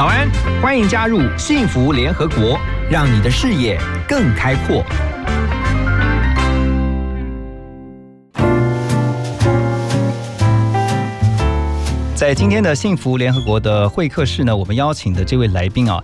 早安，欢迎加入幸福联合国，让你的视野更开阔。在今天的幸福联合国的会客室呢，我们邀请的这位来宾啊，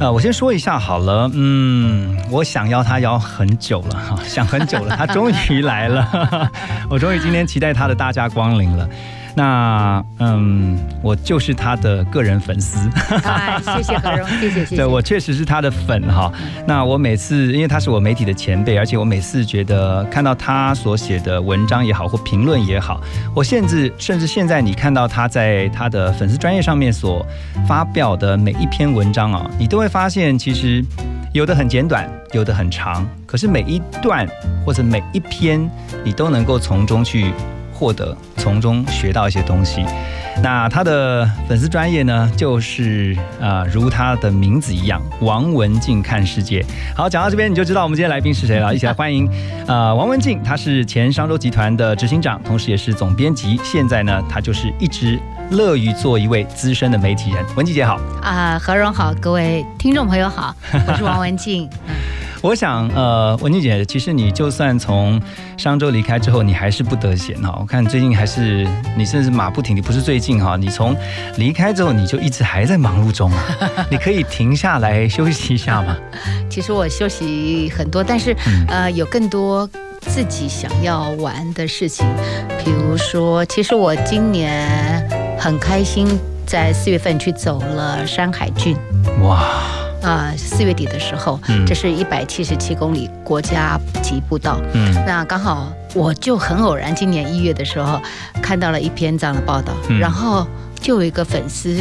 呃，我先说一下好了，嗯，我想邀他邀很久了哈，想很久了，他终于来了，我终于今天期待他的大驾光临了。那嗯，我就是他的个人粉丝，哎，谢谢何荣，谢谢谢谢。对我确实是他的粉哈。那我每次，因为他是我媒体的前辈，而且我每次觉得看到他所写的文章也好，或评论也好，我甚至甚至现在你看到他在他的粉丝专业上面所发表的每一篇文章啊，你都会发现其实有的很简短，有的很长，可是每一段或者每一篇，你都能够从中去。获得从中学到一些东西。那他的粉丝专业呢，就是啊、呃，如他的名字一样，王文静看世界。好，讲到这边你就知道我们今天来宾是谁了。一起来欢迎呃王文静，他是前商周集团的执行长，同时也是总编辑。现在呢，他就是一直乐于做一位资深的媒体人。文静姐好啊，何荣好，各位听众朋友好，我是王文静。我想，呃，文静姐，其实你就算从商周离开之后，你还是不得闲哈。我看最近还是你甚至马不停蹄，不是最近哈，你从离开之后，你就一直还在忙碌中啊。你可以停下来休息一下吗？其实我休息很多，但是、嗯呃，有更多自己想要玩的事情，比如说，其实我今年很开心，在四月份去走了山海郡。哇！啊，四、月底的时候，嗯这是一百七十七公里国家级步道。嗯那刚好我就很偶然，今年一月的时候看到了一篇这样的报道，嗯然后就有一个粉丝，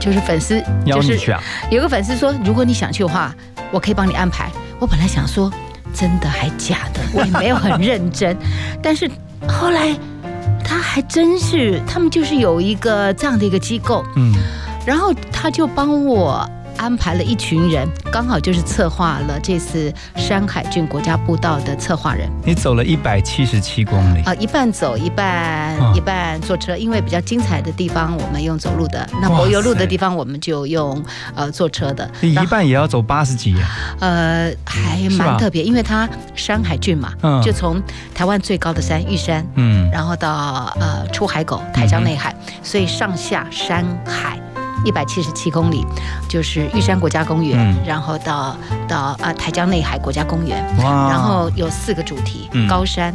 就是粉丝，就是邀你去啊？有个粉丝说，如果你想去的话，我可以帮你安排。我本来想说，真的还假的，我也没有很认真，但是后来他还真是，他们就是有一个这样的一个机构，嗯然后他就帮我安排了一群人，刚好就是策划了这次山海郡国家步道的策划人你走了一百七十七公里，啊、一半走一半、嗯一半坐车，因为比较精彩的地方我们用走路的，那柏油路的地方我们就用呃坐车的。你一半也要走八十几耶。呃还蛮特别，因为它山海郡嘛，嗯就从台湾最高的山玉山，嗯然后到呃出海口台江内海，所以上下山海。一百七十七公里，就是玉山国家公园，嗯。然后到到啊、呃台江内海国家公园，然后有四个主题，嗯。高山，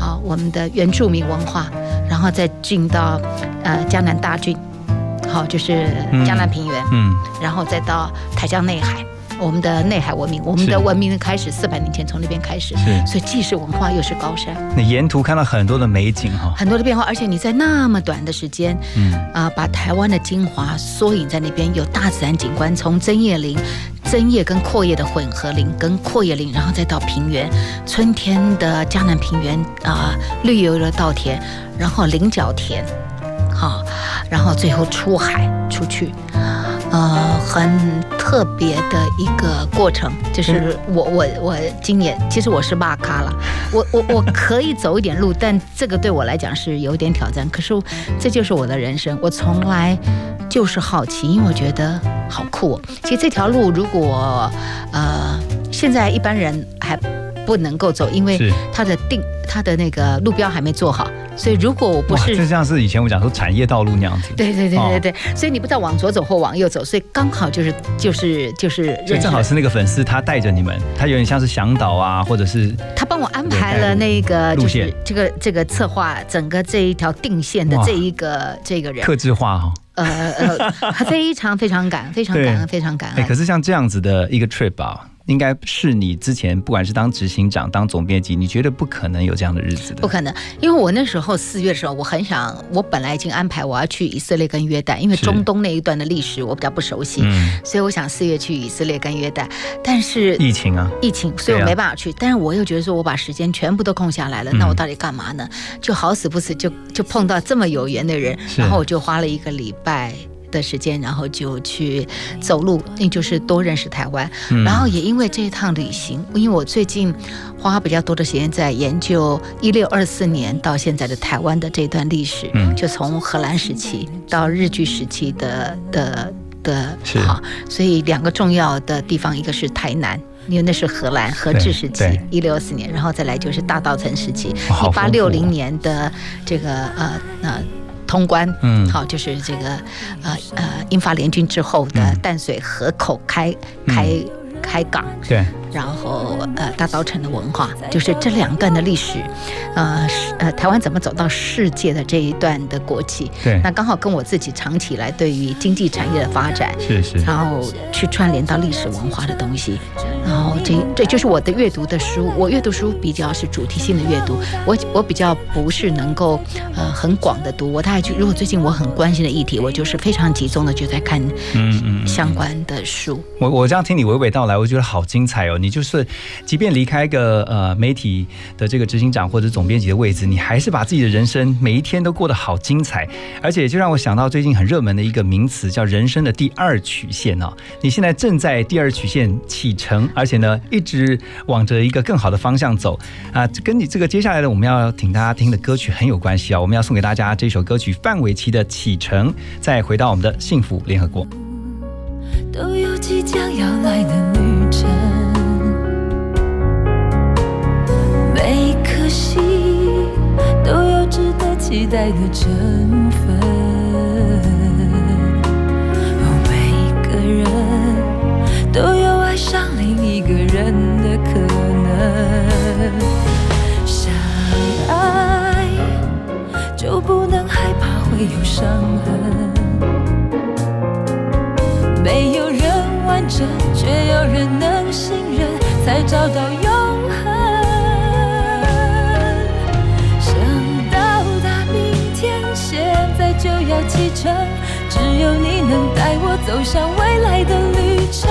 啊、我们的原住民文化，然后再进到呃江南大郡，好、就是江南平原，嗯。然后再到台江内海，我们的内海文明，我们的文明开始四百年前从那边开始，是。所以既是文化又是高山，你沿途看到很多的美景哈。很多的变化，而且你在那么短的时间，嗯。啊、把台湾的精华缩影在那边，有大自然景观，从针叶林、针叶跟阔叶的混合林，跟阔叶林，然后再到平原，春天的江南平原啊、绿油油的稻田，然后菱角田，好、然后最后出海出去。呃，很特别的一个过程，就是我我我今年其实我是骂咖了，我我我可以走一点路，但这个对我来讲是有点挑战。可是这就是我的人生，我从来就是好奇，因为我觉得好酷、哦。其实这条路如果呃现在一般人还不能够走，因为是。它的定它的那个路标还没做好，所以如果我不哇，是就像是以前我讲说产业道路那样子。对对对哦对对，所以你不知道往左走或往右走，所以刚好就是就是就是所以认识了。正好是那个粉丝，他带着你们，他有点像是向导啊，或者是他帮我安排了那个就路线。是这个这个策划整个这一条定线的这一个这个人，克制化哈、呃呃，非常非常感恩，非常感恩，非常感哎，可。是像这样子的一个 trip 啊，应该是你之前不管是当执行长、当总编辑，你觉得不可能有这样的日子的。不可能，因为我那时候四月的时候，我很想，我本来已经安排我要去以色列跟约旦，因为中东那一段的历史我比较不熟悉，嗯，所以我想四月去以色列跟约旦，但是疫情啊，疫情，所以我没办法去。但是我又觉得说，我把时间全部都空下来了，嗯那我到底干嘛呢？就好死不死就就碰到这么有缘的人，然后我就花了一个礼拜的时间，然后就去走路，那就是多认识台湾。嗯。然后也因为这一趟旅行，因为我最近花比较多的时间在研究一六二四年到现在的台湾的这段历史，嗯。就从荷兰时期到日据时期的的的，是。好，所以两个重要的地方，一个是台南。因为那是荷兰荷治时期对，一六二四年，然后再来就是大稻城时期，一八六零年的这个呃呃通关，嗯。好，就是这个呃呃英法联军之后的嗯。淡水河口开开开港，对，然后呃大稻城的文化，就是这两段的历史，呃是呃台湾怎么走到世界的这一段的国际，对。那刚好跟我自己长期以来对于经济产业的发展。是是，然后去串联到历史文化的东西，然后这这就是我的阅读的书。我阅读书比较是主题性的阅读，我我比较不是能够呃很广的读。我大概就如果最近我很关心的议题，我就是非常集中的就在看嗯相关的书。我我这样听你娓娓道来，我觉得好精彩哦！你就是，即便离开个呃媒体的这个执行长或者总编辑的位置，你还是把自己的人生每一天都过得好精彩，而且就让我想到最近很热门的一个名词，叫人生的第二曲线哦。你现在正在第二曲线启程，而且呢，一直往着一个更好的方向走啊。跟你这个接下来的我们要听大家听的歌曲很有关系啊。我们要送给大家这首歌曲范玮琪的《启程》，再回到我们的幸福联合国。都有即将要来的旅程，每颗心都有值得期待的成分，每个人都有爱上个人的可能，相爱就不能害怕会有伤痕。没有人完整，却有人能信任，才找到永恒。想到达明天，现在就要启程，只有你能带我走向未来的旅程。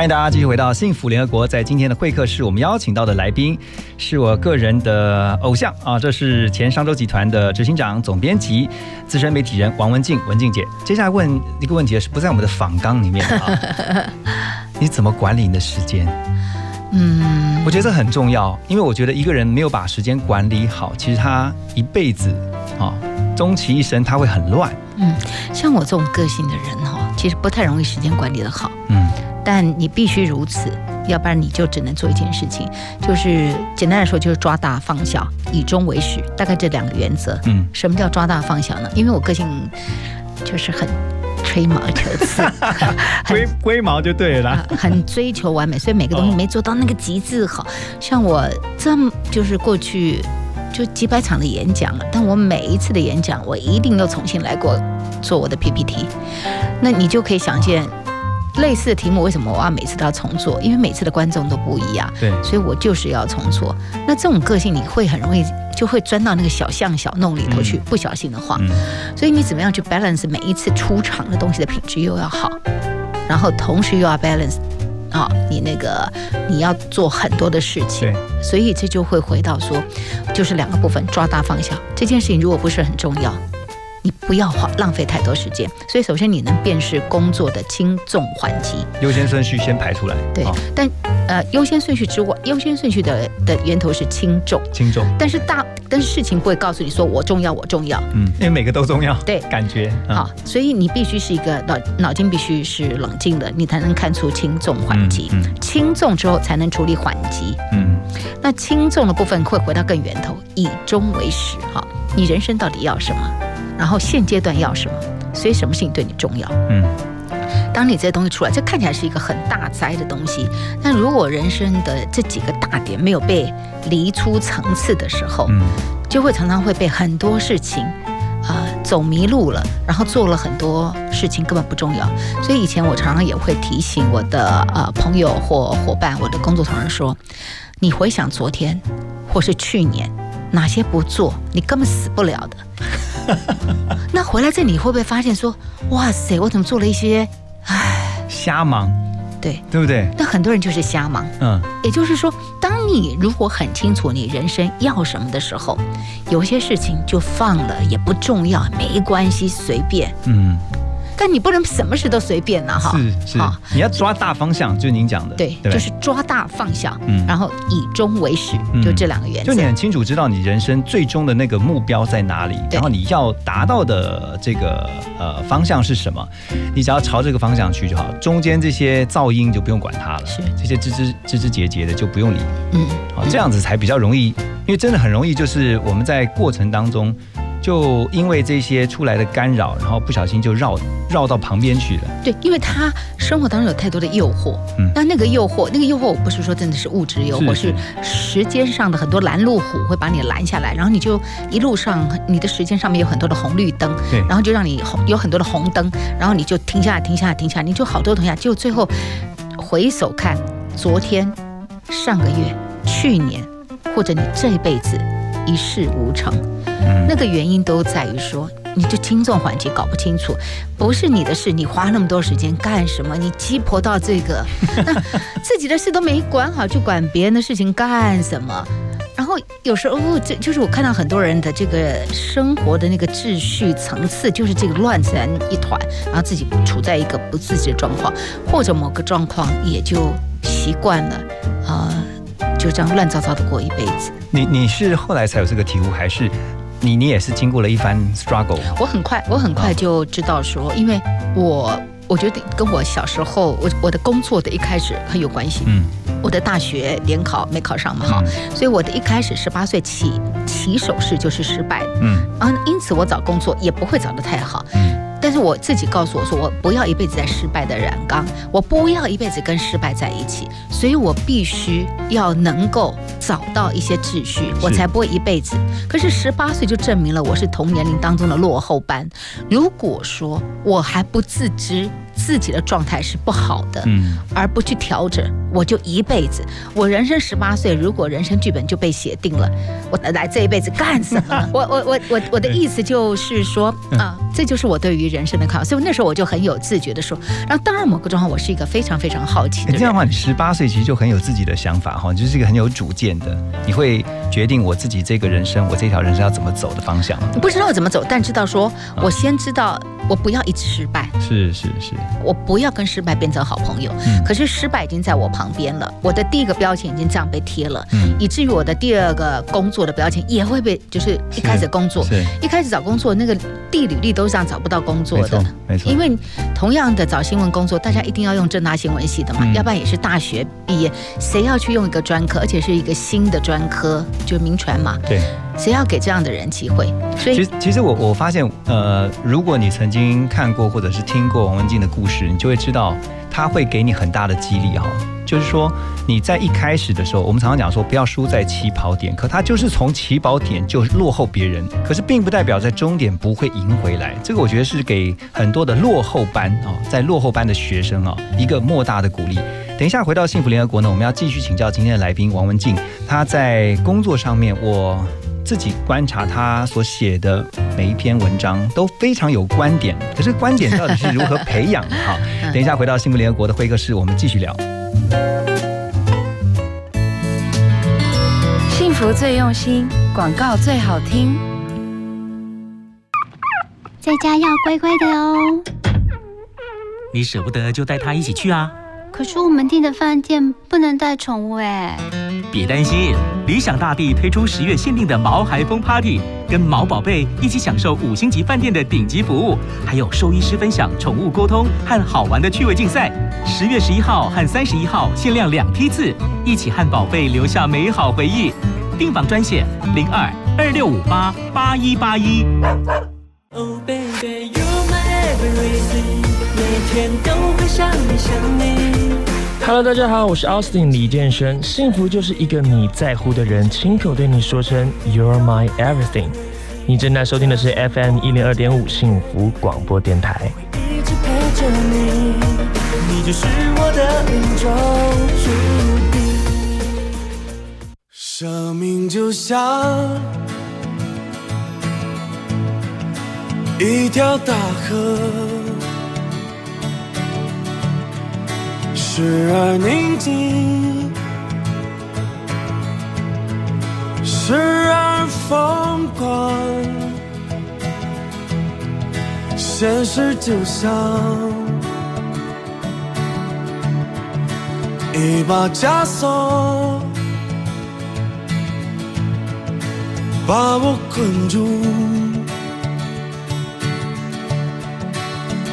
欢迎大家继续回到幸福联合国。在今天的会客室，我们邀请到的来宾是我个人的偶像啊，这是前商周集团的执行长、总编辑、资深媒体人王文静，文静姐。接下来问一个问题是不在我们的访纲里面的啊，你怎么管理你的时间？嗯，我觉得这很重要，因为我觉得一个人没有把时间管理好，其实他一辈子啊，终其一生他会很乱。嗯，像我这种个性的人哈，其实不太容易时间管理的好。嗯，但你必须如此，要不然你就只能做一件事情，就是简单来说就是抓大放小，以终为始，大概这两个原则。嗯什么叫抓大放小呢？因为我个性就是很吹毛求疵，龟龟毛就对了很追求完美，所以每个东西哦没做到那个极致好。像我这么就是过去。就就几百场的演讲了，但我每一次的演讲，我一定又重新来过做我的 PPT。那你就可以想见，类似的题目为什么我要每次都要重做？因为每次的观众都不一样，对，所以我就是要重做。那这种个性，你会很容易就会钻到那个小巷小弄里头去，嗯。不小心的话，嗯。所以你怎么样去 balance 每一次出场的东西的品质又要好，然后同时又要 balance 啊，你那个你要做很多的事情。对，，所以这就会回到说，就是两个部分抓大放小。这件事情如果不是很重要，你不要花浪费太多时间。所以首先你能辨识工作的轻重缓急，优先顺序先排出来，对好，但呃优先顺序之外，优先顺序的的源头是轻重，轻重，但是大但是事情不会告诉你说我重要我重要，嗯，因为每个都重要，对。感觉，嗯。好，所以你必须是一个脑脑筋必须是冷静的，你才能看出轻重缓急。嗯嗯。轻重之后才能处理缓急，嗯。那轻重的部分会回到更源头，以终为始。哈，你人生到底要什么？然后现阶段要什么？所以什么事情对你重要？嗯当你这些东西出来，这看起来是一个很大灾的东西，但如果人生的这几个大点没有被离出层次的时候，嗯就会常常会被很多事情。啊、走迷路了，然后做了很多事情根本不重要，所以以前我常常也会提醒我的呃朋友或伙伴，我的工作同仁说，你回想昨天或是去年哪些不做，你根本死不了的。那回来这里你会不会发现说，哇塞，我怎么做了一些，唉，瞎忙，对，对不对？那很多人就是瞎忙。嗯也就是说，当你如果很清楚你人生要什么的时候，有些事情就放了也不重要，没关系，随便。嗯，但你不能什么事都随便呐、哈。是是，你要抓大方向，就是您讲的，对，不就是抓大放小，嗯然后以终为始，嗯就这两个原则。就你很清楚知道你人生最终的那个目标在哪里，然后你要达到的这个呃方向是什么，你只要朝这个方向去就好。中间这些噪音就不用管它了，是这些枝枝枝枝节节的就不用理，嗯，好，这样子才比较容易，因为真的很容易，就是我们在过程当中。就因为这些出来的干扰，然后不小心就绕绕到旁边去了。对，因为他生活当中有太多的诱惑，嗯那那个诱惑，那个诱惑，我不是说真的是物质诱惑，是是时间上的很多拦路虎会把你拦下来，然后你就一路上你的时间上面有很多的红绿灯，对然后就让你红有很多的红灯，然后你就停下来，停下来，停下来，你就好多停下来，就最后回首看昨天、上个月、去年，或者你这一辈子一事无成。嗯那个原因都在于说，你就轻重缓急搞不清楚，不是你的事，你花那么多时间干什么？你鸡婆到这个，那自己的事都没管好，就管别人的事情干什么？然后有时候这就是我看到很多人的这个生活的那个秩序层次，就是这个乱成一团，然后自己处在一个不自知的状况，或者某个状况也就习惯了，呃，就这样乱糟糟的过一辈子。你你是后来才有这个体悟，还是你你也是经过了一番 struggle？我很快，我很快就知道说，因为我我觉得跟我小时候我我的工作的一开始很有关系。嗯。我的大学联考没考上嘛，哈、所以我的一开始十八岁起起手式就是失败。的，嗯啊，因此我找工作也不会找得太好。嗯但是我自己告诉我说，我不要一辈子在失败的染缸，我不要一辈子跟失败在一起，所以我必须要能够找到一些秩序，我才不会一辈子。可是十八岁就证明了我是同年龄当中的落后班。如果说我还不自知自己的状态是不好的，嗯而不去调整，我就一辈子。我人生十八岁，如果人生剧本就被写定了，我来这一辈子干什么？我我我我我的意思就是说啊，这就是我对于人生的看法。所以那时候我就很有自觉的说，然后当然某个状况，我是一个非常非常好奇的人。你这样的话，你十八岁其实就很有自己的想法哈，你就是一个很有主见的，你会决定我自己这个人生，我这条人生要怎么走的方向。不知道怎么走，但知道说我先知道我不要一直失败，是是是，我不要跟失败变成好朋友。嗯可是失败已经在我旁边了，我的第一个标签已经这样被贴了，嗯以至于我的第二个工作的标签也会被，就是一开始工作，是一开始找工作那个地履历都是这样找不到工作的没错。没错因，为同样的找新闻工作，大家一定要用正大新闻系的嘛，嗯要不然也是大学毕业，谁要去用一个专科，而且是一个新的专科，就是民传嘛，对。谁要给这样的人机会？所以其实其实我我发现，呃，如果你曾经看过或者是听过王文静的故事，你就会知道，他会给你很大的激励哈。就是说你在一开始的时候，我们常常讲说不要输在起跑点，可他就是从起跑点就落后别人，可是并不代表在终点不会赢回来。这个我觉得是给很多的落后班啊，在落后班的学生啊一个莫大的鼓励。等一下回到幸福联合国呢，我们要继续请教今天的来宾王文静，他在工作上面我。自己观察他所写的每一篇文章都非常有观点，可是观点到底是如何培养的？哈，等一下回到幸福联合国的会客室，我们继续聊。幸福最用心，广告最好听，在家要乖乖的哦。你舍不得就带他一起去啊。可是我们订的饭店不能带宠物哎。别担心，理想大地推出十月限定的毛孩风 Party，跟毛宝贝一起享受五星级饭店的顶级服务，还有兽医师分享宠物沟通和好玩的趣味竞赛。十月十一号和三十一号限量两批次，一起和宝贝留下美好回忆。订房专线零二二六五八八一八一。Oh baby, you're my everything，每天都会想你想你。Hello，大家好，我是 Austin 李健生。幸福就是一个你在乎的人亲口对你说声 You're my everything。你正在收听的是 FM 一零二点五幸福广播电台。一直陪着你，你就是我的命中注定。生命就像一条大河。时而宁静，时而疯狂。现实就像一把枷锁，把我困住，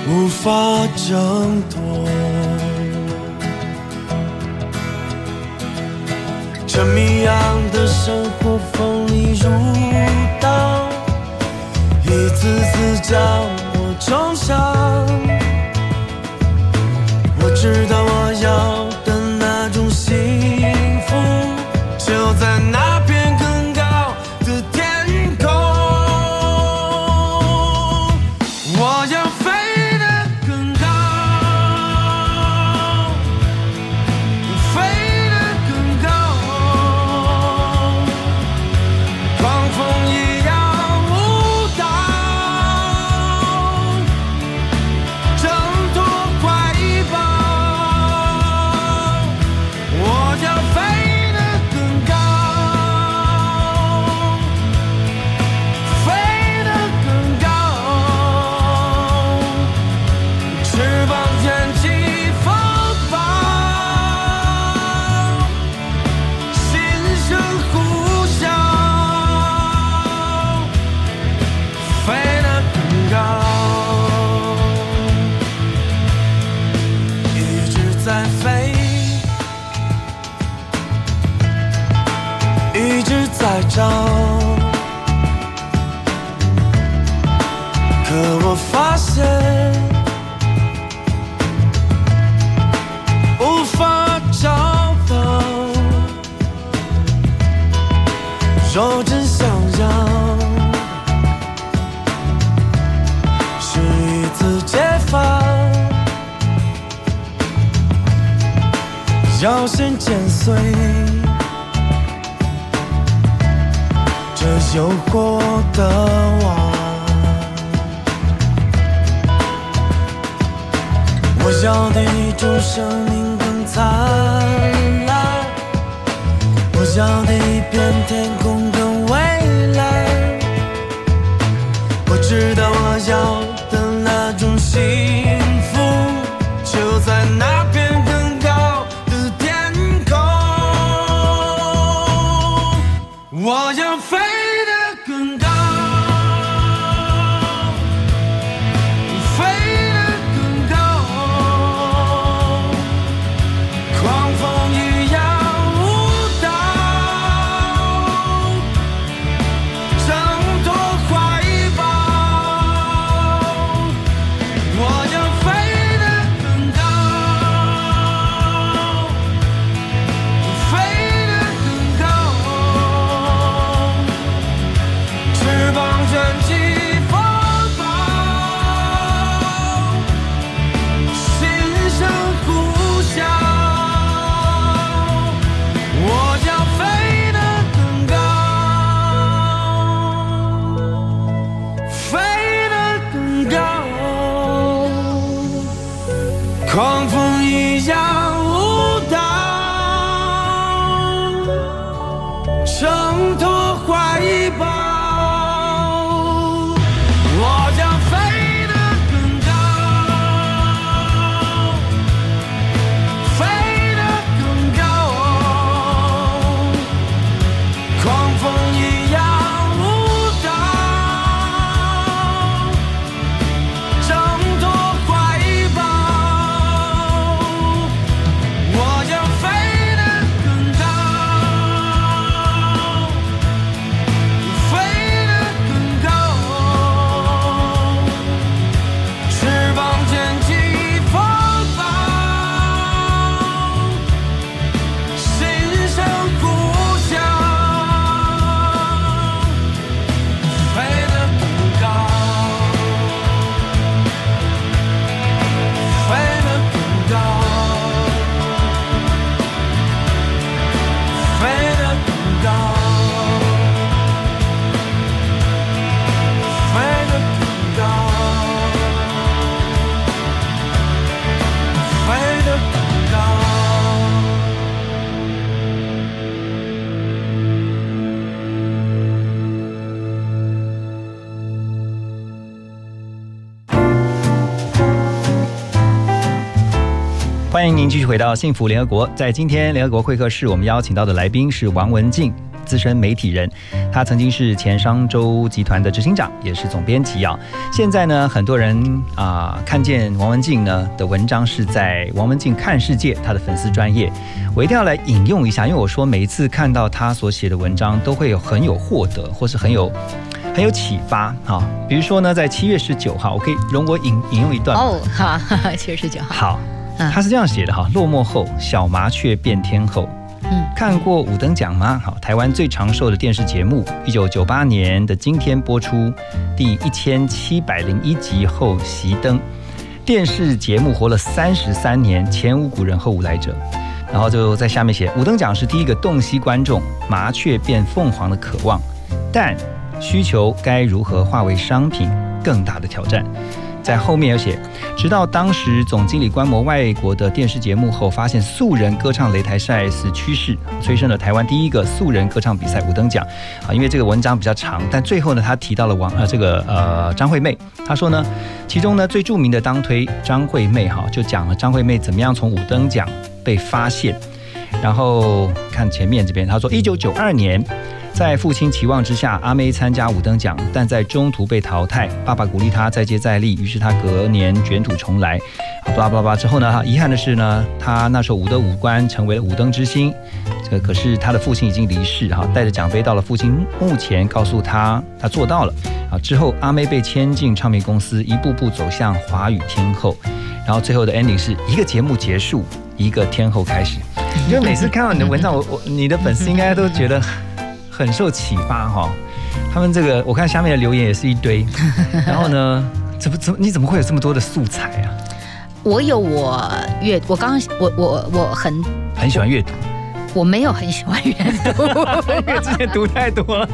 无法挣脱。这谜样的生活锋利如刀，一次次将我重伤。我知道我要的那种幸福，就在那要先剪碎这诱惑的网，我要的一种生命更灿烂，我要的一片天空更蔚蓝，我知道我要的那种幸福就在那回到幸福联合国。在今天联合国会客室，我们邀请到的来宾是王文静，资深媒体人。他曾经是前商周集团的执行长，也是总编辑啊。现在呢，很多人啊、看见王文静呢的文章是在王文静看世界他的粉丝专业。我一定要来引用一下，因为我说每一次看到他所写的文章，都会有很有获得，或是很有。很有启发哈、比如说呢，在七月十九号，我可以容我引引用一段吗哦，好，七月十九号，好，嗯他是这样写的哈：落寞后，小麻雀变天后。嗯看过五等奖吗？好，台湾最长寿的电视节目，一九九八年的今天播出，第一千七百零一集后熄灯。电视节目活了三十三年，前无古人后无来者。然后就在下面写，五等奖是第一个洞悉观众麻雀变凤凰的渴望，但需求该如何化为商品，更大的挑战。在后面有写，直到当时总经理观摩外国的电视节目后，发现素人歌唱擂台赛是趋势，催生了台湾第一个素人歌唱比赛五等奖啊。因为这个文章比较长，但最后呢，他提到了王呃这个呃张惠妹，他说呢，其中呢最著名的当推张惠妹哈，就讲了张惠妹怎么样从五等奖被发现。然后看前面这边，他说，一九九二年，在父亲期望之下，阿妹参加五等奖，但在中途被淘汰。爸爸鼓励她再接再厉，于是她隔年卷土重来。啊，巴拉巴拉巴拉之后呢，遗憾的是呢，她那时候五的五官成为了五灯之星。这个可是她的父亲已经离世哈，带着奖杯到了父亲墓前，告诉他他做到了。啊，之后阿妹被签进唱片公司，一步步走向华语天后。然后最后的 ending 是一个节目结束，一个天后开始。因为每次看到你的文章，我我你的粉丝应该都觉得很受启发哈。他们这个我看下面的留言也是一堆，然后呢，怎么怎么你怎么会有这么多的素材啊？我有我阅，我刚刚我我我很很喜欢阅读，我没有很喜欢阅读，因为之前读太多了。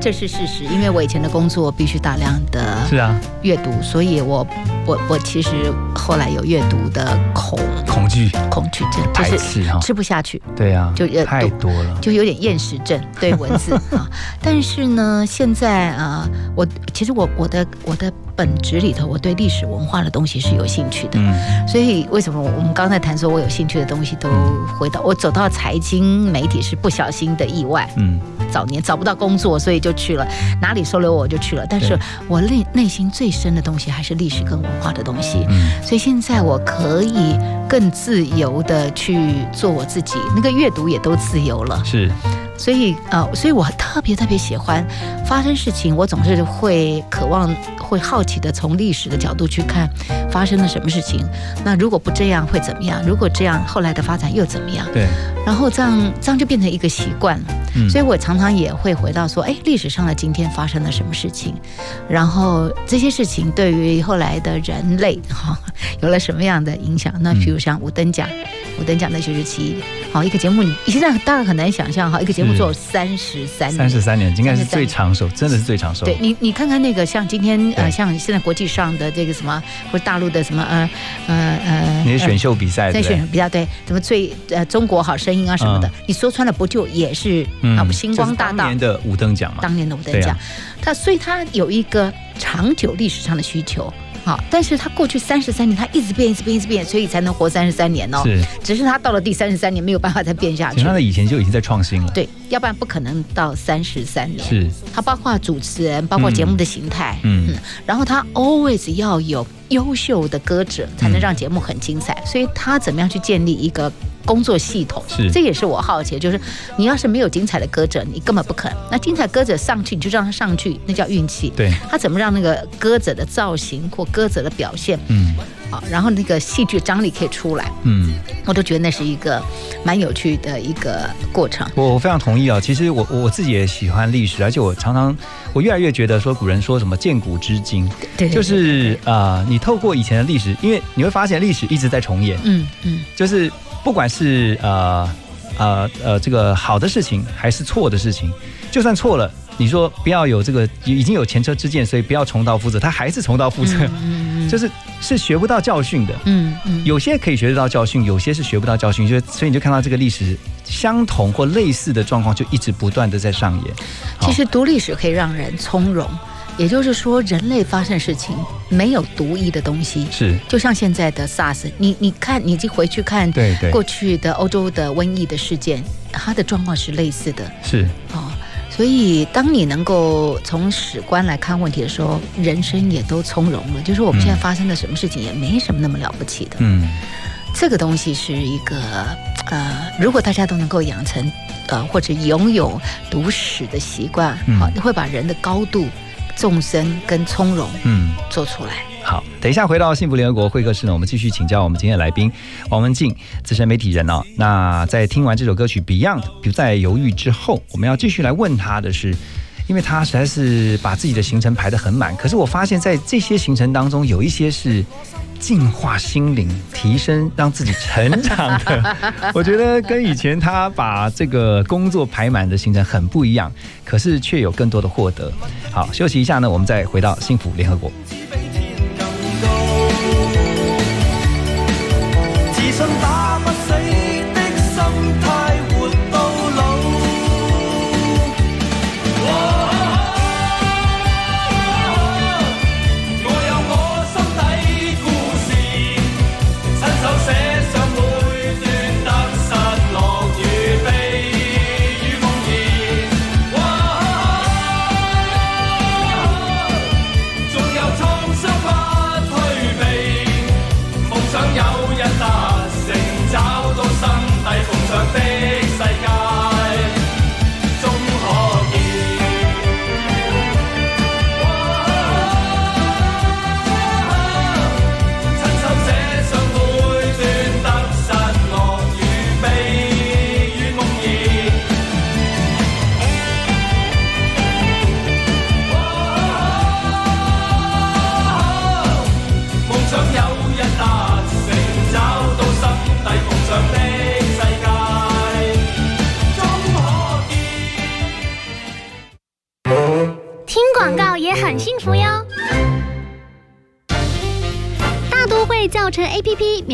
这是事实，因为我以前的工作必须大量的是啊，阅读，所以我我我其实后来有阅读的恐恐惧、恐惧症，就排是吃不下去。对啊，就阅读太多了。就有点厌食症 对文字啊，但是呢，现在啊，我其实我我的我的本职里头，我对历史文化的东西是有兴趣的，嗯。所以为什么我们刚才谈说我有兴趣的东西都回到我走到财经媒体是不小心的意外，嗯，早年找不到工作，所以就去了，哪里收留我我就去了，但是我内内心最深的东西还是历史跟文化的东西，嗯。所以现在我可以更自由的去做我自己，那个阅读也都自由了。是所以呃，所以我特别特别喜欢发生事情，我总是会渴望、会好奇的从历史的角度去看发生了什么事情。那如果不这样会怎么样？如果这样，后来的发展又怎么样？对，然后这样这样就变成一个习惯了。嗯所以我常常也会回到说，哎，历史上的今天发生了什么事情，然后这些事情对于后来的人类哈、有了什么样的影响？那比如像五等奖，五等奖的就是其好一个节目，你现在大概很难想象哈，一个节目是做三十三年，三十三年应该是最长寿，真的是最长寿。对你，你看看那个像今天呃，像现在国际上的这个什么，或者大陆的什么呃呃呃，你的选秀比赛，在对？选比赛对，什么最呃中国好声音啊什么的，嗯。你说穿了不就也是啊不星光大道。当年的五等奖嘛，当年的五等奖。对啊，它所以他有一个长久历史上的需求。好，但是他过去三十三年，他一直变，一直变，一直变，所以才能活三十三年哦。是，只是他到了第三十三年没有办法再变下去。他的以前就已经在创新了。对，要不然不可能到三十三年。是，他包括主持人，包括节目的形态，嗯然后他 always 要有优秀的歌者，才能让节目很精彩。所以他怎么样去建立一个工作系统？是这也是我好奇的，就是你要是没有精彩的歌者，你根本不可能。那精彩歌者上去，你就让他上去，那叫运气。对，他怎么让那个歌者的造型或歌者的表现嗯啊，然后那个戏剧张力可以出来，嗯，我都觉得那是一个蛮有趣的一个过程。我我非常同意啊。其实我我我自己也喜欢历史，而且我常常我越来越觉得说古人说什么见古知今，对就是呃，你透过以前的历史，因为你会发现历史一直在重演，嗯嗯就是不管是呃呃呃这个好的事情还是错的事情，就算错了。你说不要有这个已经有前车之鉴，所以不要重蹈覆辙，他还是重蹈覆辙，嗯就是是学不到教训的。嗯嗯，有些可以学得到教训，有些是学不到教训，就所以你就看到这个历史相同或类似的状况，就一直不断的在上演。其实读历史可以让人从容。也就是说，人类发生事情没有独一的东西，是，就像现在的 SARS，你你看，你已经回去看对对，过去的欧洲的瘟疫的事件，它的状况是类似的是，哦。所以，当你能够从史观来看问题的时候，人生也都从容了。就是我们现在发生的什么事情，也没什么那么了不起的。嗯，这个东西是一个呃，如果大家都能够养成呃或者拥有读史的习惯，嗯好，你会把人的高度、纵深跟从容嗯。做出来。好，等一下回到幸福联合国会客室呢，我们继续请教我们今天的来宾王文静，资深媒体人哦。那在听完这首歌曲《Beyond》不再犹豫之后，我们要继续来问他的是，因为他实在是把自己的行程排得很满，可是我发现在这些行程当中，有一些是。净化心灵、提升、让自己成长的，我觉得跟以前他把这个工作排满的行程很不一样，可是却有更多的获得。好，休息一下呢，我们再回到幸福联合国。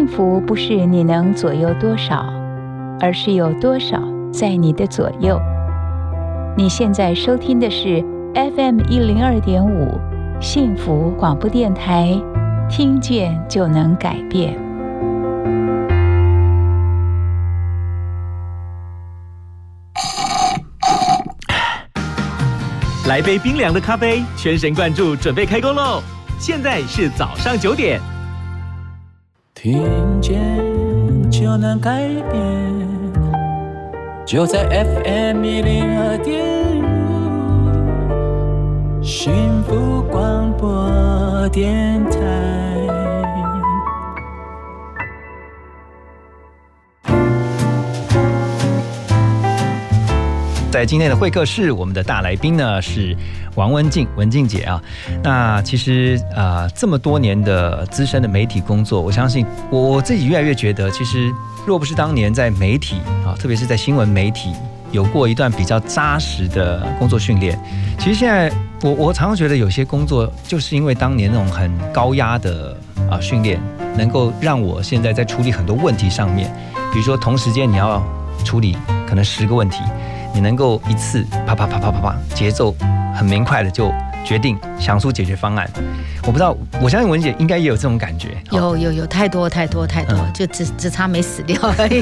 幸福不是你能左右多少，而是有多少在你的左右。你现在收听的是 FM 一零二点五幸福广播电台，听见就能改变。来杯冰凉的咖啡，全神贯注，准备开工喽！现在是早上九点。听见就能改变，就在 FM 一零二点五，幸福广播电台。在今天的会客室，我们的大来宾呢是王文静，文静姐啊。那其实啊、这么多年的资深的媒体工作，我相信我我自己越来越觉得，其实若不是当年在媒体啊，特别是在新闻媒体有过一段比较扎实的工作训练，其实现在我我常常觉得有些工作就是因为当年那种很高压的啊训练，能够让我现在在处理很多问题上面，比如说同时间你要处理可能十个问题。你能够一次啪啪啪啪啪啪，节奏很明快的就决定想出解决方案。我不知道，我相信文姐应该也有这种感觉。有有有太多太多太多，嗯就只只差没死掉而已。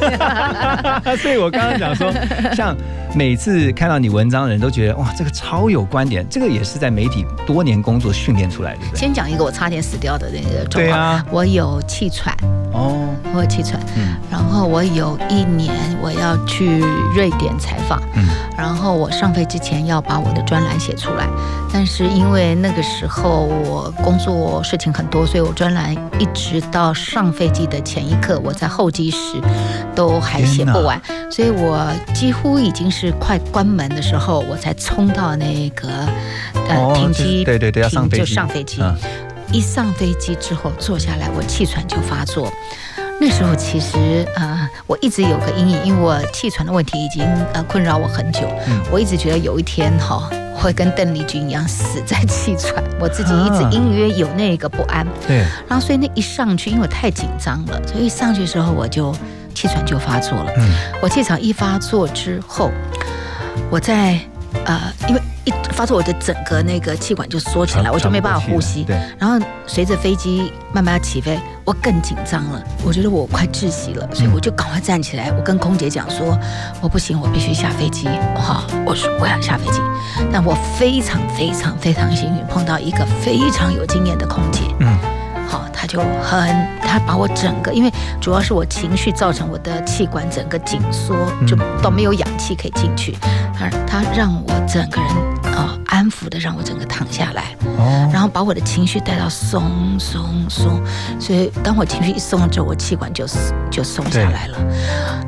所以我刚刚讲说，像每次看到你文章的人都觉得哇，这个超有观点，这个也是在媒体多年工作训练出来的？先讲一个我差点死掉的那个状况。对啊我有气喘，哦，我会气喘。嗯然后我有一年我要去瑞典采访，嗯然后我上飞之前要把我的专栏写出来，但是因为那个时候我工作事情很多，所以我专栏一直到上飞机的前一刻，我在候机室都还写不完，所以我几乎已经是快关门的时候，我才冲到那个呃、哦停机，对对对要上飞机上飞机。嗯一上飞机之后坐下来，我气喘就发作。那时候其实呃，我一直有个阴影，因为我气喘的问题已经呃困扰我很久。嗯我一直觉得有一天哈、我 会跟邓丽君一样死在气喘，我自己一直啊隐约有那个不安。对，然后所以那一上去，因为我太紧张了，所以一上去的时候我就气喘就发作了。嗯我气喘一发作之后，我在呃，因为一发作，我的整个那个气管就缩起来，我就没办法呼吸。对，然后随着飞机慢慢起飞，我更紧张了，我觉得我快窒息了，所以我就赶快站起来，我跟空姐讲说，我不行，我必须下飞机，哈，我说我要下飞机。但我非常非常非常幸运，碰到一个非常有经验的空姐，嗯好，她就很，她把我整个，因为主要是我情绪造成我的气管整个紧缩，就都没有氧气可以进去。她她让我整个人呃安抚的让我整个躺下来，哦，然后把我的情绪带到松松松，所以当我情绪一松了之后，我气管就就松下来了。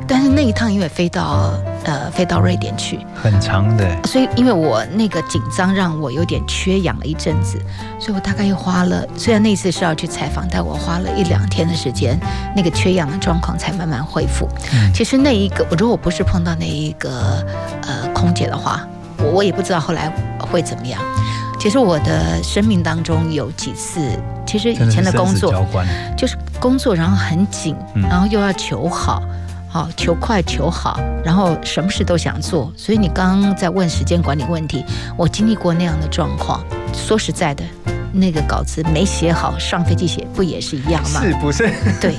但是那一趟因为飞到呃飞到瑞典去，很长的，所以因为我那个紧张让我有点缺氧了一阵子，所以我大概又花了，虽然那次是要去采访，但我花了一两天的时间，那个缺氧的状况才慢慢恢复。嗯。其实那一个，我如果不是碰到那一个呃空姐的话，我我也不知道后来会怎么样。其实我的生命当中有几次，其实以前的工作就是工作，然后很紧，嗯然后又要求好，好求快求好，然后什么事都想做。所以你刚刚在问时间管理问题，我经历过那样的状况。说实在的，那个稿子没写好，上飞机写不也是一样吗？是不是？对，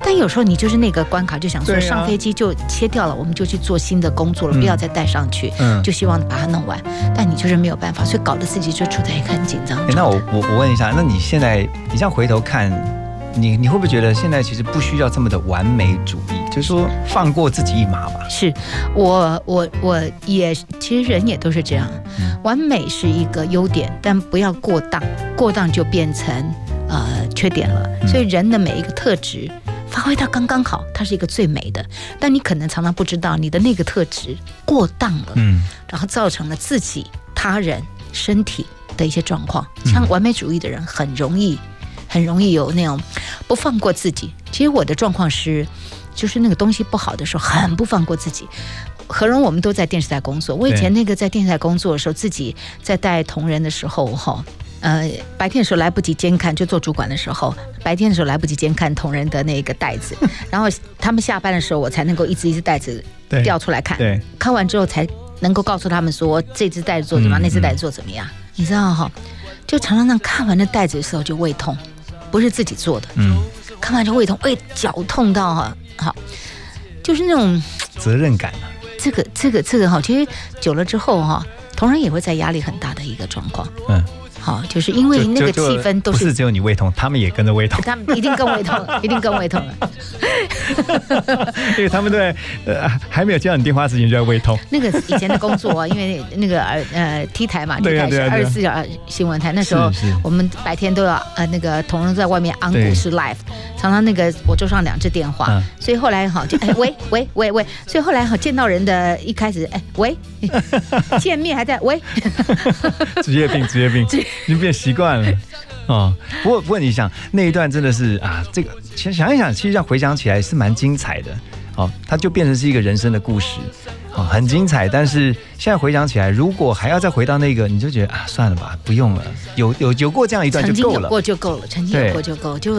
但有时候你就是那个关卡，就想说上飞机就切掉了，我们就去做新的工作了，嗯不要再带上去，嗯就希望把它弄完。但你就是没有办法，所以搞得自己就处在一个很紧张那。我我我问一下，那你现在你这样回头看，你你会不会觉得现在其实不需要这么的完美主义？就是说放过自己一马吧。是我我我也其实人也都是这样，嗯完美是一个优点，但不要过当，过当就变成呃缺点了。嗯所以人的每一个特质发挥到刚刚好，它是一个最美的。但你可能常常不知道你的那个特质过当了，嗯然后造成了自己、他人、身体的一些状况。嗯像完美主义的人很容易，很容易有那种不放过自己。其实我的状况是，就是那个东西不好的时候，很不放过自己。何荣，我们都在电视台工作。我以前那个在电视台工作的时候，自己在带同仁的时候，哈。呃，白天的时候来不及监看，就做主管的时候，白天的时候来不及监看同仁的那个袋子，然后他们下班的时候，我才能够一只一只袋子对调出来看。对，看完之后才能够告诉他们说这只袋子做怎么样，嗯那只袋子做怎么样。你知道哈，就常常让看完那袋子的时候就胃痛，不是自己做的，嗯，看完就胃痛，哎，脚痛到哈，好，就是那种责任感啊，这个这个这个哈，其实久了之后哈，同仁也会在压力很大的一个状况。嗯，好，就是因为那个气氛都是。只有你胃痛，他们也跟着胃痛，他们一定更胃痛，一定更胃痛了。因为他们在呃还没有接到你电话之前就在胃痛。那个以前的工作啊，因为那个呃呃 T 台嘛，T 台是二十四小时新闻台，那时候我们白天都要呃那个同仁在外面昂对股市 live，常常那个我桌上两只电话，嗯所以后来哈就哎喂喂喂喂，所以后来哈见到人的一开始哎喂，见面还在喂，职业病，职业病，职 已经变习惯了。哦，不过不过你想那一段真的是啊，这个其实想一想，其实这样回想起来是蛮精彩的。哦，它就变成是一个人生的故事，哦，很精彩。但是现在回想起来，如果还要再回到那个，你就觉得啊，算了吧，不用了。有有有过这样一段就够了。过就够了，曾经有过就够，就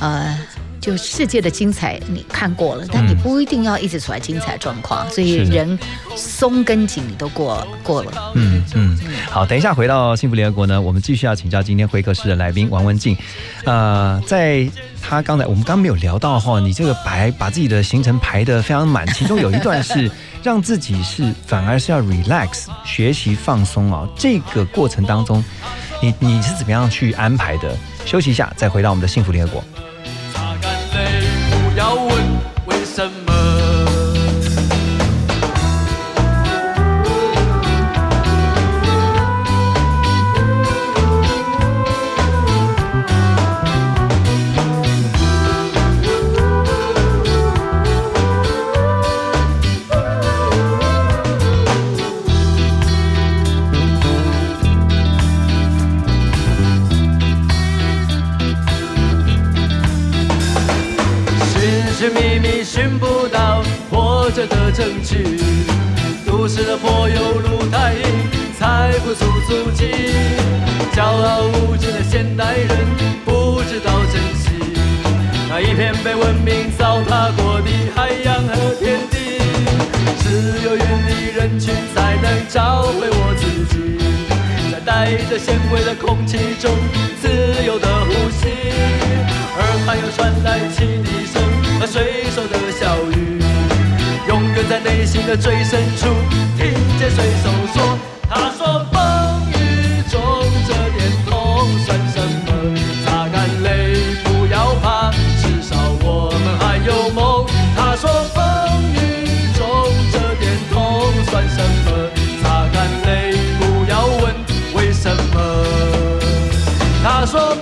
呃。就世界的精彩你看过了，但你嗯不一定要一直处在精彩状况，所以人松跟紧你都过过了。嗯嗯，好，等一下回到幸福联合国呢，我们继续要请教今天会客室的来宾王文静。呃，在他刚才我们刚没有聊到哈，你这个排把自己的行程排得非常满，其中有一段是让自己是反而是要 relax 学习放松哦。这个过程当中，你你是怎么样去安排的？休息一下，再回到我们的幸福联合国。寻觅觅寻不到活着的证据。都市的柏油路太硬，踩不出足迹。骄傲无知的现代人不知道珍惜那一片被文明糟蹋过的海洋和天地。只有远离人群，才能找回我自己，在带着纤维的空气中自由的呼吸。耳畔又传来汽笛声水手的笑语，永远在内心的最深处听见水手说：“他说风雨中这点痛算什么？擦干泪，不要怕，至少我们还有梦。”他说风雨中这点痛算什么？擦干泪，不要问为什么。他说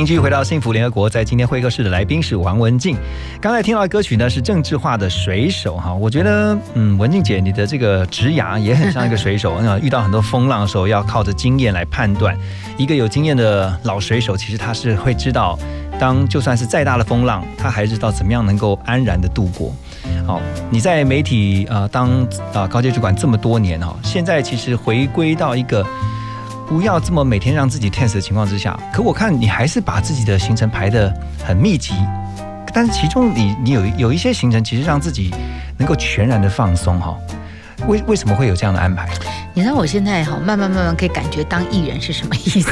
您继续回到幸福联合国，在今天会客室的来宾是王文静。刚才听到的歌曲呢是郑智化的《水手》哈，我觉得嗯，文静姐你的这个职涯也很像一个水手，那 遇到很多风浪的时候，要靠着经验来判断。一个有经验的老水手，其实他是会知道，当就算是再大的风浪，他还知道怎么样能够安然的度过。好，你在媒体呃当啊高阶主管这么多年哈，现在其实回归到一个。不要这么每天让自己 tense 的情况之下，可我看你还是把自己的行程排得很密集，但是其中你你有有一些行程其实让自己能够全然的放松哈，为为什么会有这样的安排？你知道我现在哈，慢慢慢慢可以感觉当艺人是什么意思，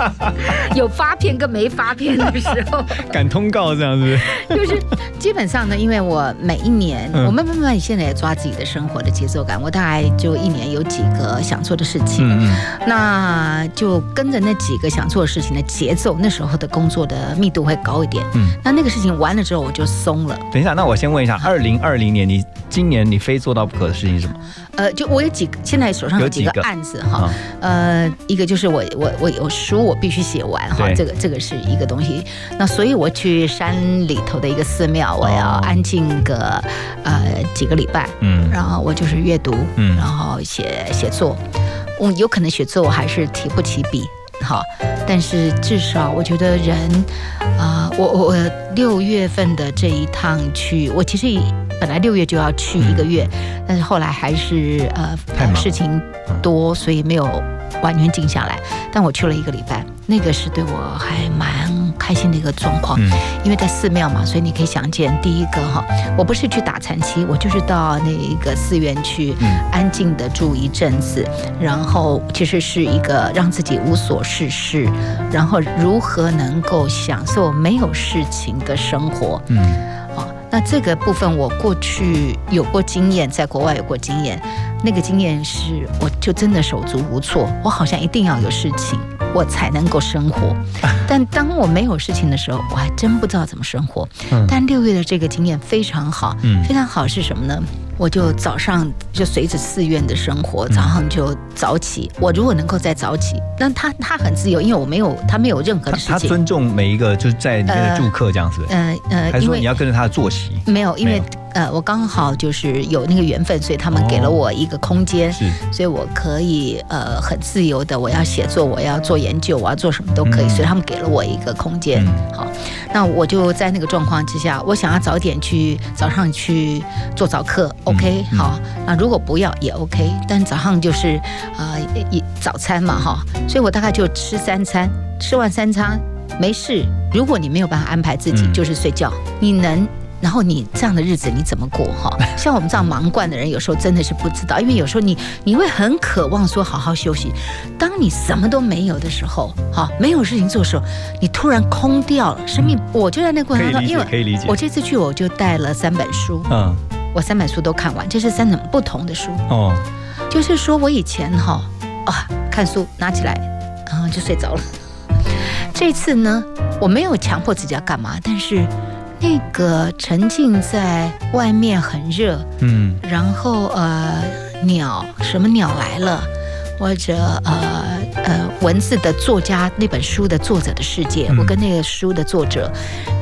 有发片跟没发片的时候，赶通告这样子，就是基本上呢，因为我每一年，嗯。我慢慢慢慢现在也抓自己的生活的节奏感，我大概就一年有几个想做的事情，嗯嗯，那就跟着那几个想做的事情的节奏，那时候的工作的密度会高一点。嗯。那那个事情完了之后，我就松了。等一下，那我先问一下，二零二零年你今年你非做到不可的事情是什么？呃，就我有几个，现在手上有几个案子哈。啊，呃，一个就是我我我有书我必须写完哈，这个这个是一个东西。那所以我去山里头的一个寺庙，我要哦安静个呃几个礼拜，嗯然后我就是阅读，嗯然后写写作。我有可能写作我还是提不起笔，好，但是至少我觉得人，啊、我我我六月份的这一趟去，我其实本来六月就要去一个月，但是后来还是呃事情多，所以没有完全静下来。但我去了一个礼拜，那个是对我还蛮开心的一个状况。嗯因为在寺庙嘛，所以你可以想见，第一个哈，我不是去打禅期，我就是到那一个寺院去嗯安静的住一阵子，然后其实是一个让自己无所事事，然后如何能够享受没有事情的生活。嗯哦，那这个部分我过去有过经验，在国外有过经验，那个经验是我就真的手足无措，我好像一定要有事情，我才能够生活。但当我没有事情的时候，我还真不知道怎么生活。嗯但六月的这个经验非常好，嗯非常好是什么呢？我就早上就随着寺院的生活，早上就早起。我如果能够再早起，那他他很自由，因为我没有他没有任何的事情。他尊重每一个就是在里面的住客这样子，呃呃，还是因为说你要跟着他的作息？没有，因为呃，我刚好就是有那个缘分，所以他们哦给了我一个空间，是所以我可以呃很自由的，我要写作，我要做研究，我要做什么都可以，嗯所以他们给了我一个空间。嗯好，那我就在那个状况之下，我想要早点去早上去做早课，OK，、嗯好，那如果不要也 OK，但早上就是呃一早餐嘛哈，所以我大概就吃三餐，吃完三餐。没事。如果你没有办法安排自己，嗯就是睡觉，你能。然后你这样的日子你怎么过哈？像我们这样忙惯的人，有时候真的是不知道，因为有时候你你会很渴望说好好休息。当你什么都没有的时候，哈，没有事情做的时候，你突然空掉了，生命。我就在那个过程当中，因为可以理解我这次去我就带了三本书，嗯我三本书都看完，这是三种不同的书。哦就是说我以前哈啊看书拿起来，然后就睡着了。这次呢，我没有强迫自己要干嘛，但是那个沉浸在外面很热，嗯然后呃鸟什么鸟来了，或者呃呃文字的作家那本书的作者的世界，嗯我跟那个书的作者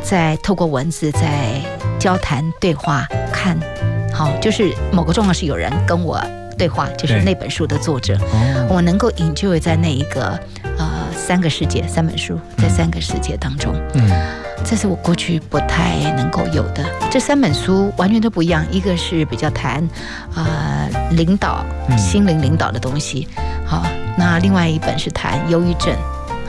在透过文字在交谈对话看，好就是某个状况是有人跟我对话，就是那本书的作者，哦。我能够 enjoy 在那一个呃三个世界三本书在三个世界当中。嗯。这是我过去不太能够有的。这三本书完全都不一样，一个是比较谈呃领导、嗯。心灵领导的东西，好，那另外一本是谈忧郁症，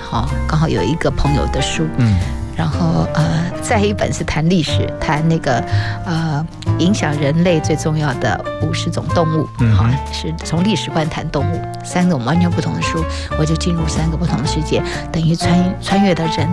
好，刚好有一个朋友的书，嗯然后呃，再一本是谈历史，谈那个呃影响人类最重要的五十种动物，嗯好、是从历史观谈动物，三种完全不同的书，我就进入三个不同的世界，等于穿穿越的人，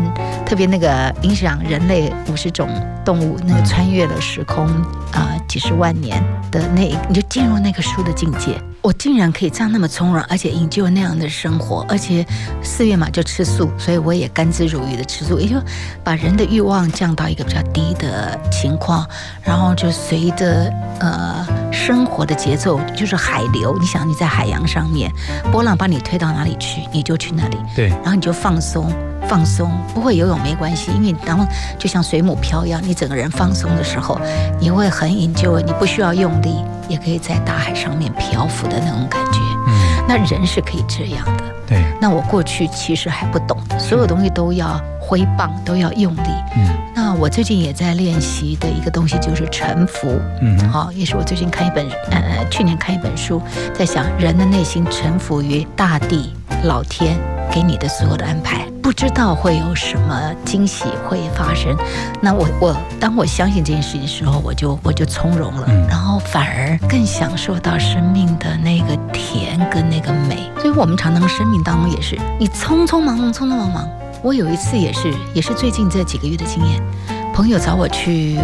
特别那个影响人类五十种动物，那个嗯。穿越了时空啊、几十万年的那，你就进入那个书的境界。我竟然可以这样那么从容，而且营救那样的生活，而且四月嘛就吃素，所以我也甘之如饴的吃素，也就把人的欲望降到一个比较低的情况，然后就随着呃生活的节奏，就是海流。你想你在海洋上面，波浪把你推到哪里去，你就去哪里，对然后你就放松。放松不会游泳没关系，因为然后就像水母漂一样，你整个人放松的时候，你会很 enjoy，你不需要用力，也可以在大海上面漂浮的那种感觉。嗯那人是可以这样的。对那我过去其实还不懂，所有东西都要挥棒，都要用力。嗯那我最近也在练习的一个东西就是沉浮。嗯哼好、也是我最近看一本，呃，去年看一本书，在想人的内心沉浮于大地、老天给你的所有的安排，不知道会有什么惊喜会发生。那我我当我相信这件事情的时候，我就我就从容了，嗯然后反而更享受到生命的那个甜跟那个美。所以我们常常生命当中也是，你匆匆忙忙，匆匆忙忙。我有一次也是，也是最近这几个月的经验，朋友找我去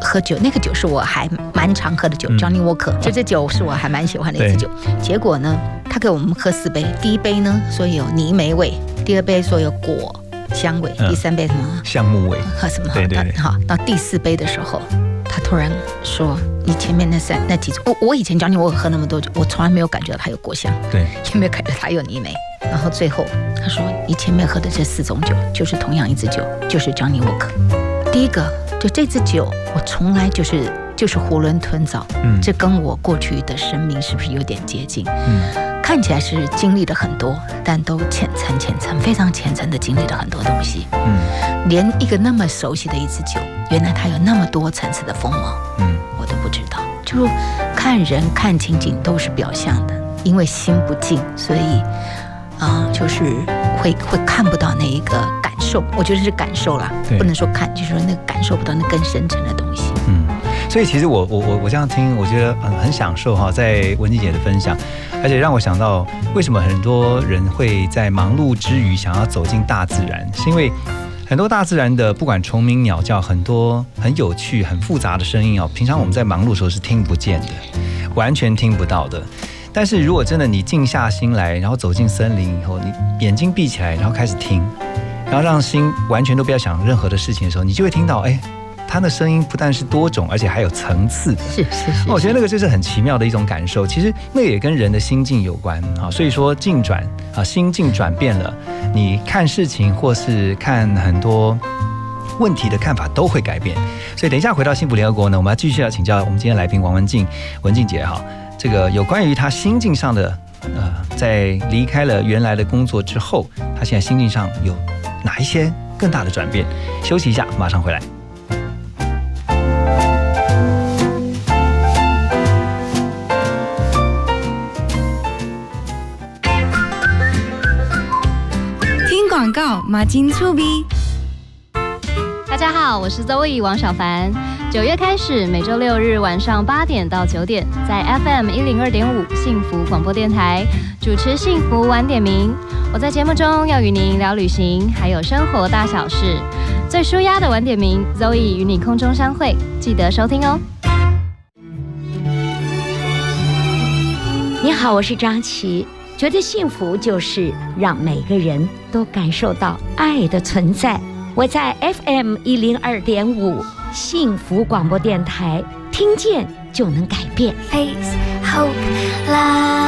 喝酒，那个酒是我还蛮常喝的酒、嗯 j o h n n y Walker，就这酒是我还蛮喜欢的一支酒。结果呢，他给我们喝四杯，第一杯呢说有泥煤味，第二杯说有果香味，嗯第三杯什么？橡木味喝什么？对对对好，到第四杯的时候，他突然说：“你前面那三那几种，我我以前教你我喝那么多酒，我从来没有感觉到它有果香，对也没有感觉它有泥煤。然后最后他说：你前面喝的这四种酒，就是同样一支酒，就是 Johnny Walker。第一个就这支酒，我从来就是就是囫囵吞枣，嗯这跟我过去的生命是不是有点接近？嗯看起来是经历了很多，但都浅层浅层，非常浅层的经历了很多东西。嗯连一个那么熟悉的一支酒，原来它有那么多层次的风貌，嗯我都不知道。就看人看情景都是表象的，因为心不静，所以啊、就是会会看不到那一个感受。我觉得是感受啦，不能说看，就是说那个感受不到那更深层的东西。嗯，所以其实我我我我这样听，我觉得很很享受哈，在文静姐的分享，而且让我想到为什么很多人会在忙碌之余想要走进大自然，是因为很多大自然的不管虫鸣鸟叫，很多很有趣、很复杂的声音哦，平常我们在忙碌的时候是听不见的，完全听不到的。但是如果真的你静下心来，然后走进森林以后，你眼睛闭起来，然后开始听，然后让心完全都不要想任何的事情的时候，你就会听到，哎，他的声音不但是多种，而且还有层次的。是是是，我觉得那个就是很奇妙的一种感受。其实那个也跟人的心境有关啊，所以说境转啊，心境转变了，你看事情或是看很多问题的看法都会改变。所以等一下回到幸福联合国呢，我们要继续要请教我们今天来宾王文静文静姐哈，这个有关于她心境上的呃，在离开了原来的工作之后，他现在心境上有哪一些更大的转变？休息一下，马上回来。听广告，马金醋逼。大家好，我是 Zoe 王小凡。九月开始，每周六日晚上八点到九点，在 FM 一零二点五幸福广播电台主持幸福晚点名。我在节目中要与您聊旅行，还有生活大小事。最舒压的晚点名，Zoe 与你空中相会，记得收听哦。你好，我是张琪。觉得幸福就是让每个人都感受到爱的存在。我在 FM 一零二点五幸福广播电台，听见就能改变。Face Hope Live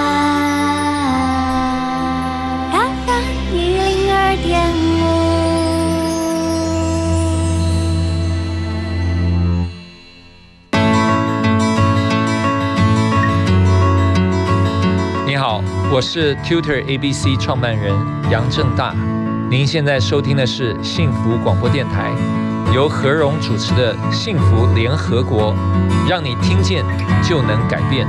一零二点你好，我是 Tutor ABC 创办人杨正大。您现在收听的是幸福广播电台，由何荣主持的《幸福联合国》，让你听见就能改变。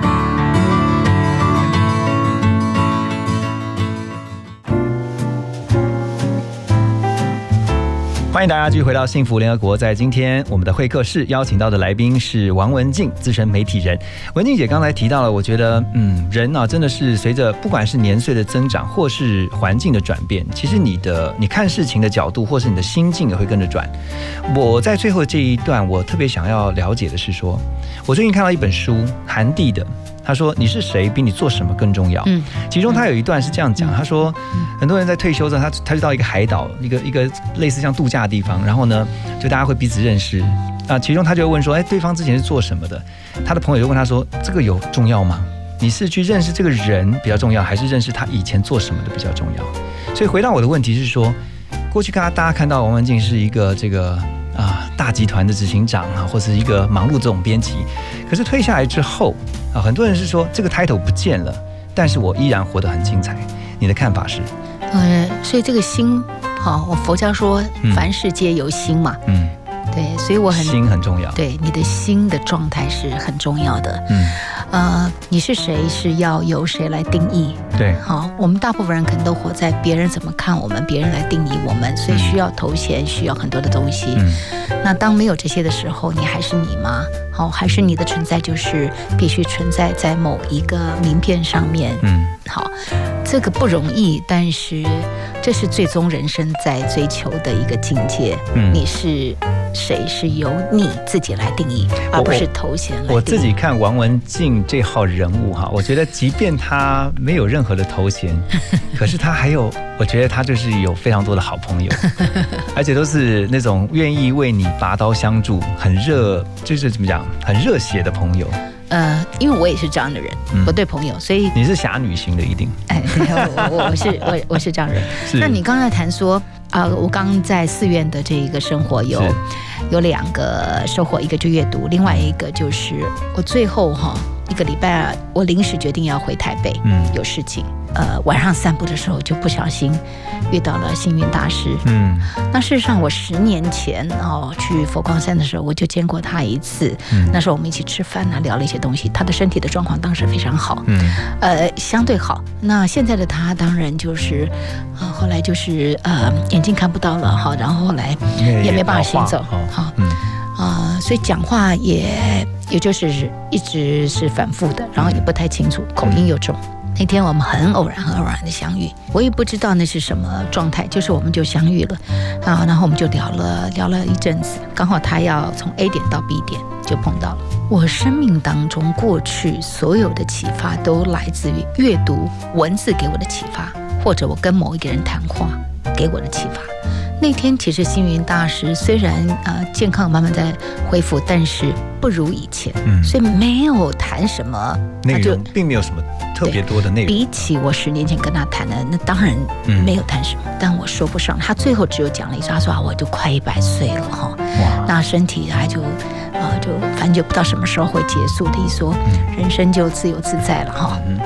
欢迎大家继续回到幸福联合国。在今天我们的会客室邀请到的来宾是王文静，资深媒体人。文静姐刚才提到了，我觉得，嗯，人啊，真的是随着不管是年岁的增长，或是环境的转变，其实你的你看事情的角度，或是你的心境也会跟着转。我在最后这一段，我特别想要了解的是说，我最近看到一本书，韩帝的。他说：“你是谁，比你做什么更重要。”嗯，其中他有一段是这样讲，他说，很多人在退休之后，他他就到一个海岛，一个一个类似像度假的地方，然后呢，就大家会彼此认识啊。其中他就会问说：“哎，对方之前是做什么的？”他的朋友就问他说：“这个有重要吗？你是去认识这个人比较重要，还是认识他以前做什么的比较重要？”所以回到我的问题是说，过去刚刚大家看到王文静是一个这个啊大集团的执行长啊，或是一个忙碌这种编辑，可是退下来之后啊，很多人是说这个 title 不见了，但是我依然活得很精彩。你的看法是？呃，所以这个心，好、我佛教说嗯凡事皆由心嘛，嗯，对，所以我很心很重要。对你的心的状态是很重要的。嗯，呃，你是谁是要由谁来定义？对，好，我们大部分人可能都活在别人怎么看我们，别人来定义我们，所以需要头衔，需要很多的东西。嗯那当没有这些的时候，你还是你吗？好，还是你的存在就是必须存在在某一个名片上面？嗯，好，这个不容易，但是这是最终人生在追求的一个境界。嗯你是谁是由你自己来定义，而不是头衔来定义。我自己看王文静这号人物哈，我觉得即便他没有任何的头衔，可是他还有，我觉得他就是有非常多的好朋友，而且都是那种愿意为你拔刀相助、很热，就是怎么讲，很热血的朋友。呃，因为我也是这样的人，嗯我对朋友，所以你是侠女型的，一定哎，对我我我是我我是这样的人。那你刚才谈说啊、我刚刚在寺院的这一个生活有有两个收获，一个就阅读，另外一个就是我最后哈一个礼拜，我临时决定要回台北，嗯。有事情，呃，晚上散步的时候就不小心遇到了幸运大师，嗯。那事实上，我十年前哦去佛光山的时候，我就见过他一次。嗯。那时候我们一起吃饭啊，聊了一些东西。他的身体的状况当时非常好，嗯。呃，相对好。那现在的他当然就是，呃，后来就是呃眼睛看不到了哈，然后后来也也没办法行走好哦嗯啊、所以讲话也也就是一直是反复的，然后也不太清楚，口音又重。那天我们很偶然、很偶然的相遇，我也不知道那是什么状态，就是我们就相遇了，啊，然后我们就聊了聊了一阵子，刚好他要从 A 点到 B 点就碰到了。我生命当中过去所有的启发都来自于阅读文字给我的启发，或者我跟某一个人谈话给我的启发。那天其实星云大师虽然呃健康慢慢在恢复，但是不如以前，嗯。所以没有谈什么，内他就容并没有什么特别多的内容。比起我十年前跟他谈的，那当然嗯。没有谈什么，但我说不上。他最后只有讲了一句，他说啊，我就快一百岁了哈，哇，那身体还就啊、就反正就不知道什么时候会结束的，一说人生就自由自在了哈。嗯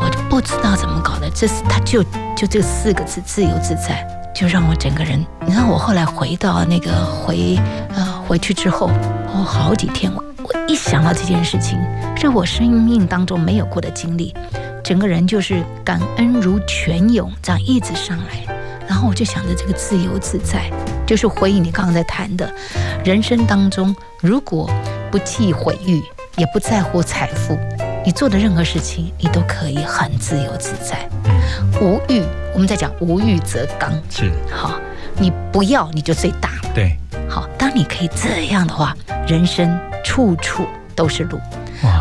我就不知道怎么搞的，这是他就就这四个字自由自在，就让我整个人。你看我后来回到那个回呃回去之后，哦好几天我我一想到这件事情，是我生命当中没有过的经历，整个人就是感恩如泉涌这样一直上来，然后我就想着这个自由自在，就是回应你刚刚在谈的，人生当中如果不计毁誉，也不在乎财富，你做的任何事情，你都可以很自由自在，无欲。我们在讲无欲则刚，是好，你不要你就最大了。对，好，当你可以这样的话，人生处处都是路。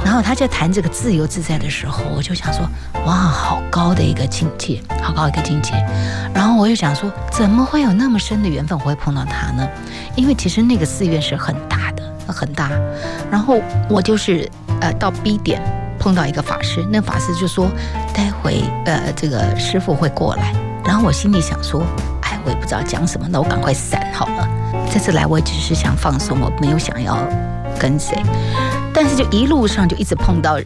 然后他在谈这个自由自在的时候，我就想说，哇，好高的一个境界，好高一个境界。然后我又想说，怎么会有那么深的缘分我会碰到他呢？因为其实那个寺院是很大的，很大。然后我就是呃到 B 点碰到一个法师，那法师就说，待会呃这个师傅会过来。然后我心里想说，哎，我也不知道讲什么，那我赶快闪好了。这次来我只是想放松，我没有想要跟谁。但是就一路上就一直碰到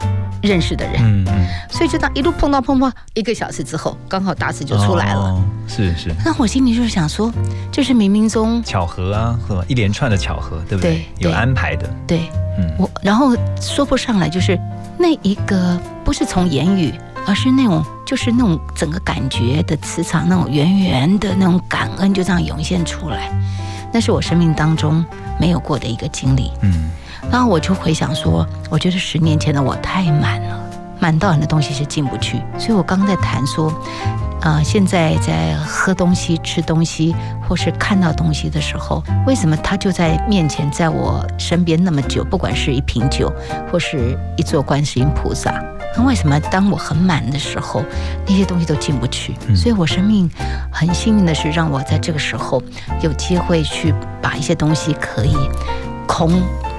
认识的人，嗯嗯，所以就当一路碰到碰到，一个小时之后，刚好大师就出来了。哦是是，那我心里就是想说，就是冥冥中巧合啊，一连串的巧合，对不对？对有安排的，对嗯，我，然后说不上来，就是那一个不是从言语，而是那种就是那种整个感觉的磁场，那种圆圆的那种感恩就这样涌现出来，那是我生命当中没有过的一个经历。嗯，然后我就回想说，我觉得十年前的我太满了，满到很多东西是进不去。所以我刚刚在谈说，呃，现在在喝东西、吃东西，或是看到东西的时候，为什么它就在面前，在我身边那么久？不管是一瓶酒，或是一座观世音菩萨，那为什么当我很满的时候，那些东西都进不去？嗯所以我生命很幸运的是，让我在这个时候有机会去把一些东西可以空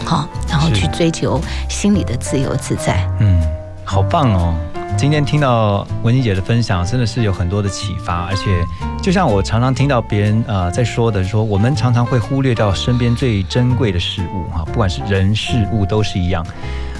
哈，然后去追求心里的自由自在。嗯，好棒哦！今天听到文妮姐的分享，真的是有很多的启发，而且就像我常常听到别人呃在说的，说我们常常会忽略掉身边最珍贵的事物哈，不管是人事物都是一样。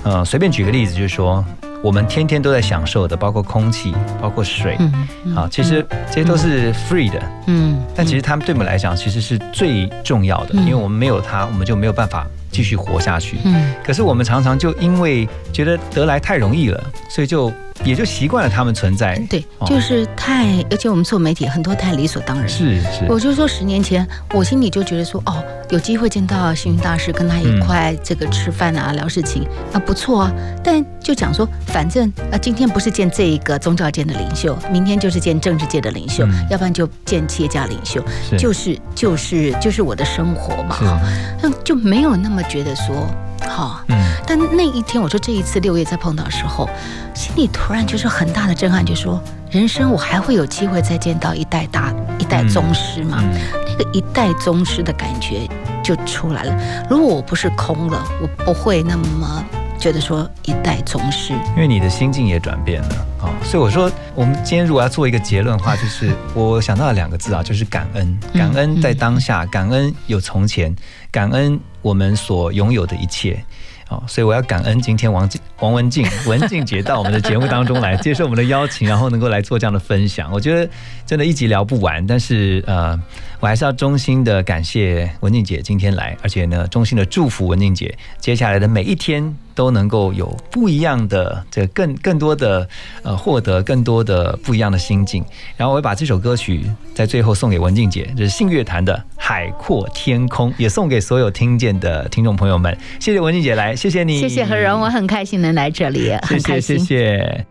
呃，随便举个例子，就是说我们天天都在享受的，包括空气，包括水，嗯嗯啊，其实这些都是 free 的，嗯，但其实他们对我们来讲其实是最重要的，嗯因为我们没有它，我们就没有办法继续活下去。嗯可是我们常常就因为觉得得来太容易了，所以就也就习惯了他们存在。对，哦就是太，而且我们做媒体很多太理所当然。是是，我就说十年前，我心里就觉得说，哦，有机会见到星云大师，跟他一块这个吃饭啊、聊事情啊，不错啊。但就讲说，反正啊，今天不是见这一个宗教界的领袖，明天就是见政治界的领袖，嗯要不然就见企业家领袖，是就是就是就是我的生活嘛，哈，那就没有那么觉得说，哈，嗯但那一天，我说这一次六月再碰到的时候，心里突然就是很大的震撼，就说人生我还会有机会再见到一代大一代宗师吗？嗯那个一代宗师的感觉就出来了。如果我不是空了，我不会那么觉得说一代宗师。因为你的心境也转变了啊、哦所以我说，我们今天如果要做一个结论的话，就是我想到了两个字啊，就是感恩。嗯感恩在当下，感恩有从前，感恩我们所拥有的一切。哦，所以我要感恩今天王静王文静文静姐到我们的节目当中来接受我们的邀请，然后能够来做这样的分享。我觉得真的一集聊不完，但是呃，我还是要衷心的感谢文静姐今天来，而且呢，衷心的祝福文静姐接下来的每一天都能够有不一样的这个更更多的呃获得更多的不一样的心境。然后我会把这首歌曲在最后送给文静姐，就是信乐团的《海阔天空》，也送给所有听见的听众朋友们。谢谢文静姐来，谢谢你，谢谢何荣，我很开心能来这里，很开心。谢谢谢谢。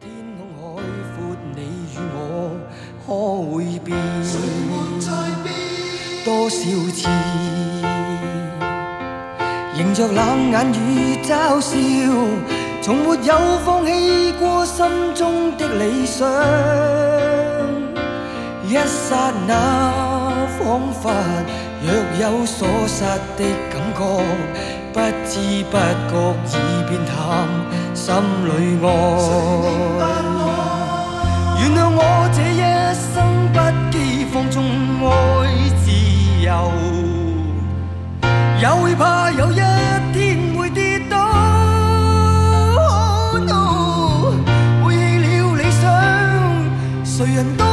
天空海闊，你與我可會變？多少次，迎着冷眼与嘲笑，从没有放弃过心中的理想。一刹那，仿佛若有所失的感觉，不知不觉已变淡，心里爱。原谅我这一生不羁放纵爱也会怕有一天会跌倒。Oh no，背弃了理想，谁人都